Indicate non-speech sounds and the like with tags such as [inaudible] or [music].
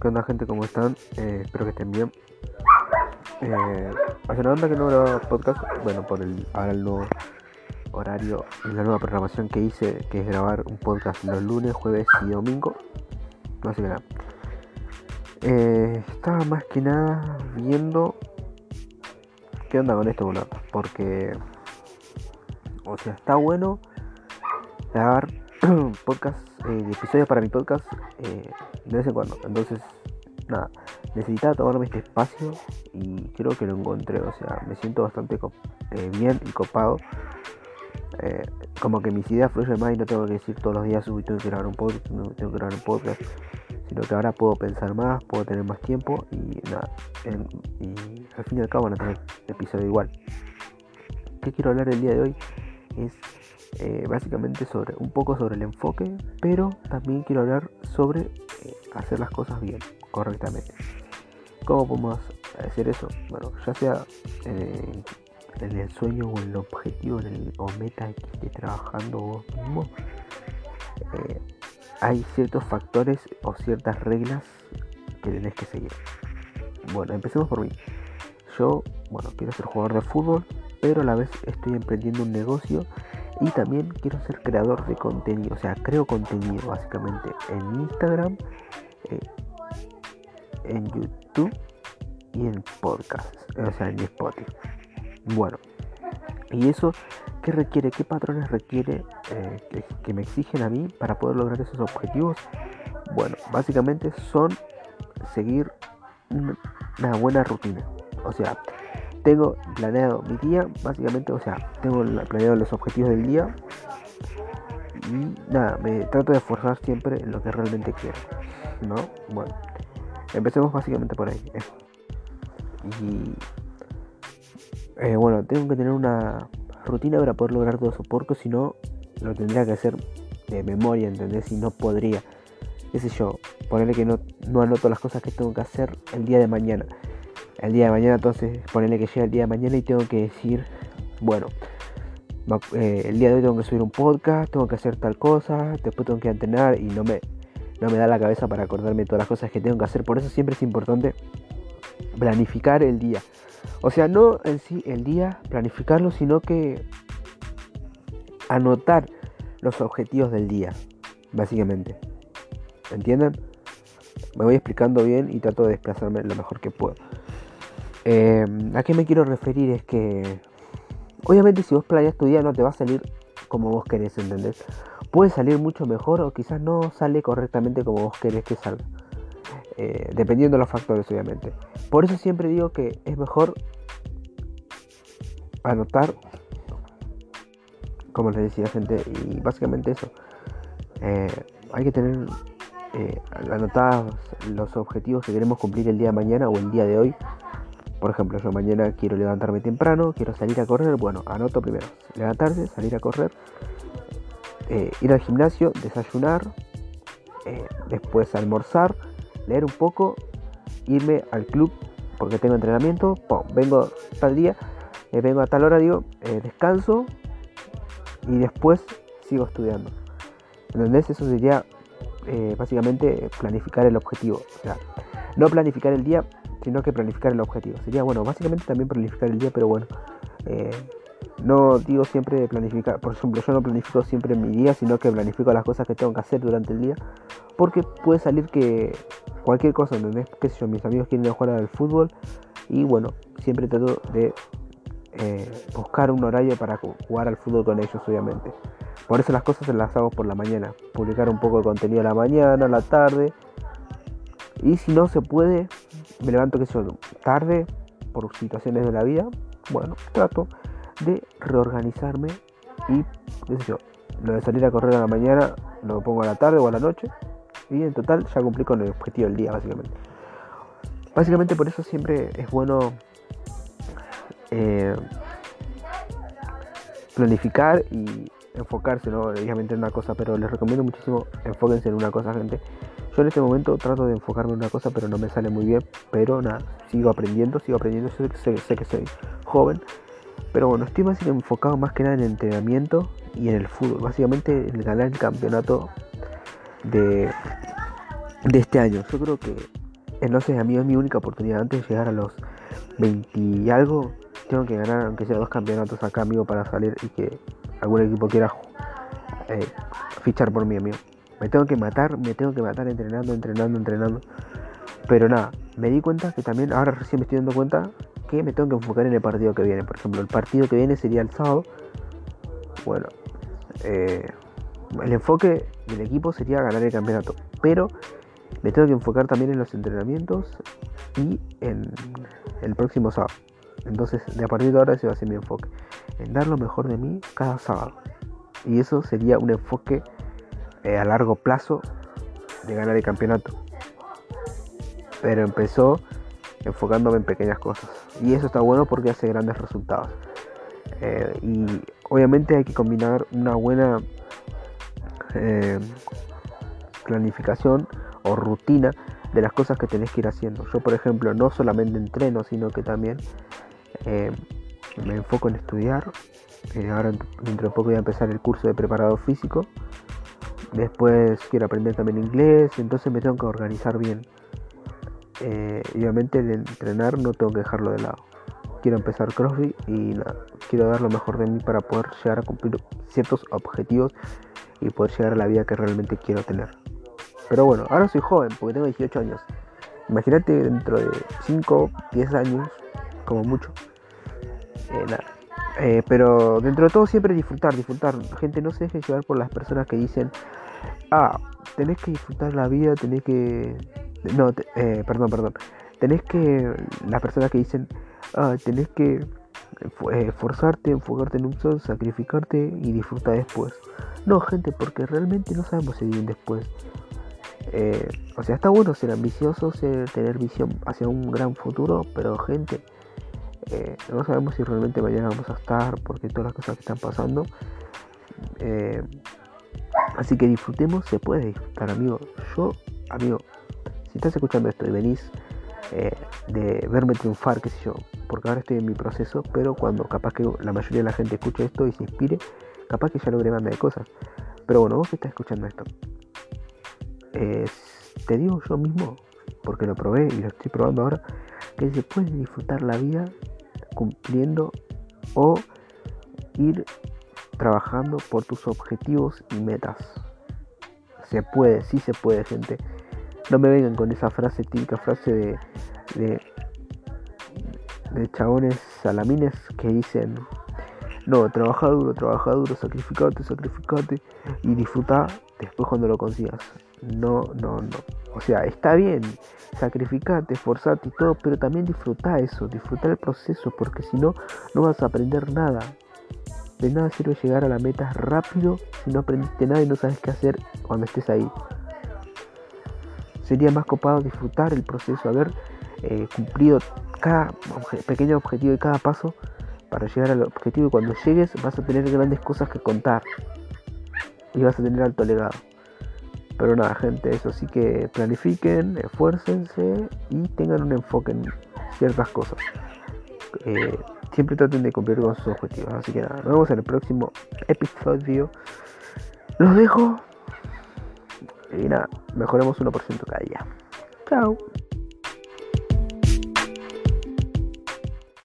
¿Qué onda gente? ¿Cómo están? Eh, espero que estén bien. Eh, hace una onda que no grababa podcast, bueno, por el, ahora el nuevo horario y la nueva programación que hice, que es grabar un podcast los lunes, jueves y domingo. No sé qué nada. Eh, estaba más que nada viendo qué onda con esto, bueno, porque, o sea, está bueno grabar [clears throat] podcast, eh, episodios para mi podcast eh, de vez en cuando. Entonces, nada, necesitaba tomarme este espacio y creo que lo encontré. O sea, me siento bastante eh, bien y copado. Como que mis ideas fluyen más y no tengo que decir todos los días, uy, tengo que grabar un podcast, tengo que grabar un podcast. Sino que ahora puedo pensar más, puedo tener más tiempo y nada. Y al fin y al cabo van a tener episodio igual. ¿Qué quiero hablar el día de hoy? Es eh, básicamente sobre un poco sobre el enfoque, pero también quiero hablar sobre eh, hacer las cosas bien, correctamente. ¿Cómo podemos hacer eso? Bueno, ya sea eh, en el sueño o en el objetivo en el, o meta que estés trabajando vos mismo, hay ciertos factores o ciertas reglas que tenés que seguir. Bueno, empecemos por mí. Yo, bueno, quiero ser jugador de fútbol, pero a la vez estoy emprendiendo un negocio y también quiero ser creador de contenido, o sea, creo contenido básicamente en Instagram, eh, en YouTube y en podcast, o sea, en Spotify. Bueno, y eso, ¿qué requiere? ¿Qué patrones requiere eh, que, que me exigen a mí para poder lograr esos objetivos? Bueno, básicamente son seguir una buena rutina. O sea, tengo planeado mi día, básicamente, o sea, tengo planeado los objetivos del día y nada, me trato de esforzar siempre en lo que realmente quiero, ¿no? Bueno, empecemos básicamente por ahí. Y eh, bueno, tengo que tener una rutina para poder lograr todo eso, porque si no, lo tendría que hacer de memoria, ¿entendés? Y no podría, qué sé yo, ponerle que no, no anoto las cosas que tengo que hacer el día de mañana el día de mañana, entonces ponerle que llega el día de mañana y tengo que decir, bueno, eh, el día de hoy tengo que subir un podcast, tengo que hacer tal cosa, después tengo que entrenar y no me, no me da la cabeza para acordarme de todas las cosas que tengo que hacer. Por eso siempre es importante planificar el día. O sea, no en sí el día, planificarlo, sino que anotar los objetivos del día, básicamente. ¿Entienden? Me voy explicando bien y trato de desplazarme lo mejor que puedo. Eh, ¿A qué me quiero referir? Es que obviamente si vos playas tu día no te va a salir como vos querés, ¿entendés? Puede salir mucho mejor o quizás no sale correctamente como vos querés que salga. Eh, dependiendo de los factores, obviamente. Por eso siempre digo que es mejor anotar, como les decía gente, y básicamente eso. Eh, hay que tener eh, anotados los objetivos que queremos cumplir el día de mañana o el día de hoy por ejemplo, yo mañana quiero levantarme temprano, quiero salir a correr. Bueno, anoto primero levantarse, salir a correr, eh, ir al gimnasio, desayunar, eh, después almorzar, leer un poco, irme al club porque tengo entrenamiento. vengo tal día, eh, vengo a tal hora, digo, descanso y después sigo estudiando. ¿Entendés? Eso sería básicamente planificar el objetivo. O sea, no planificar el día sino que planificar el objetivo. Sería bueno, básicamente también planificar el día, pero bueno, eh, no digo siempre planificar, por ejemplo, yo no planifico siempre mi día, sino que planifico las cosas que tengo que hacer durante el día, porque puede salir que cualquier cosa, ¿entendés? Qué sé yo, mis amigos quieren jugar al fútbol y bueno, siempre trato de eh, buscar un horario para jugar al fútbol con ellos, obviamente. Por eso las cosas se las hago por la mañana, publicar un poco de contenido a la mañana, a la tarde, y si no se puede, me levanto que son tarde por situaciones de la vida, bueno, trato de reorganizarme y yo, lo de salir a correr a la mañana lo pongo a la tarde o a la noche y en total ya cumplí con el objetivo del día básicamente. Básicamente por eso siempre es bueno eh, planificar y enfocarse, ¿no? Obviamente en una cosa, pero les recomiendo muchísimo enfóquense en una cosa, gente. Yo en este momento trato de enfocarme en una cosa, pero no me sale muy bien. Pero nada, sigo aprendiendo, sigo aprendiendo. Sé, sé, que soy joven. Pero bueno, estoy más enfocado más que nada en el entrenamiento y en el fútbol. Básicamente en ganar el campeonato de, de este año. Yo creo que Entonces a mí es mi única oportunidad antes de llegar a los 20 y algo. Tengo que ganar aunque sea dos campeonatos acá, amigo, para salir y que algún equipo quiera eh, fichar por mí, amigo. Me tengo que matar, me tengo que matar entrenando, entrenando, entrenando. Pero nada, me di cuenta que también, ahora recién me estoy dando cuenta que me tengo que enfocar en el partido que viene. Por ejemplo, el partido que viene sería el sábado. Bueno, eh, el enfoque del equipo sería ganar el campeonato. Pero me tengo que enfocar también en los entrenamientos y en el próximo sábado. Entonces, de a partir de ahora ese va a ser mi enfoque. En dar lo mejor de mí cada sábado. Y eso sería un enfoque eh, a largo plazo de ganar el campeonato. Pero empezó enfocándome en pequeñas cosas. Y eso está bueno porque hace grandes resultados. Eh, y obviamente hay que combinar una buena eh, planificación o rutina de las cosas que tenés que ir haciendo. Yo, por ejemplo, no solamente entreno, sino que también me enfoco en estudiar. ahora dentro de poco voy a empezar el curso de preparado físico Después quiero aprender también inglés, entonces me tengo que organizar bien. Eh, obviamente el entrenar no tengo que dejarlo de lado. Quiero empezar CrossFit y quiero dar lo mejor de mí para poder llegar a cumplir ciertos objetivos y poder llegar a la vida que realmente quiero tener. Pero bueno, ahora soy joven porque tengo 18 años. Imagínate dentro de 5, 10 años, como mucho. Eh, nada, eh, pero dentro de todo siempre disfrutar, disfrutar. Gente, no se deje llevar por las personas que dicen, ah, tenés que disfrutar la vida, tenés que... No, eh, perdón, perdón. Tenés que... Las personas que dicen, ah, tenés que eh, esforzarte, enfocarte en un sol, sacrificarte y disfrutar después. No, gente, porque realmente no sabemos si bien después. o sea, está bueno ser ambicioso, ser, tener visión hacia un gran futuro, pero gente, eh, no sabemos si realmente mañana vamos a estar porque todas las cosas que están pasando. Eh, así que disfrutemos, se puede disfrutar, amigo. Yo, amigo, si estás escuchando esto y venís eh, de verme triunfar, qué sé yo, porque ahora estoy en mi proceso, pero cuando capaz que la mayoría de la gente escuche esto y se inspire, capaz que ya logré banda de cosas. Pero bueno, vos que estás escuchando esto, te digo yo mismo, porque lo probé y lo estoy probando ahora, que se puede disfrutar la vida cumpliendo o ir trabajando por tus objetivos y metas. Se puede, sí se puede, gente. No me vengan con esa frase, típica frase de, de, de chabones salamines que dicen, no, trabaja duro, trabaja duro, sacrificate, sacrificate y disfruta después cuando lo consigas. No, no, no. O sea, está bien, sacrificate, esforzate y todo, pero también disfruta eso, disfruta el proceso, porque si no, no vas a aprender nada. De nada sirve llegar a la meta rápido si no aprendiste nada y no sabes qué hacer cuando estés ahí. Sería más copado disfrutar el proceso, haber eh, cumplido cada pequeño objetivo y cada paso para llegar al objetivo y cuando llegues vas a tener grandes cosas que contar y vas a tener alto legado. Pero nada, gente, eso sí que planifiquen, esfuércense y tengan un enfoque en ciertas cosas. Eh, siempre traten de cumplir con sus objetivos. Así que nada, nos vemos en el próximo episodio. Los dejo. Y nada, mejoremos 1% cada día. Chao.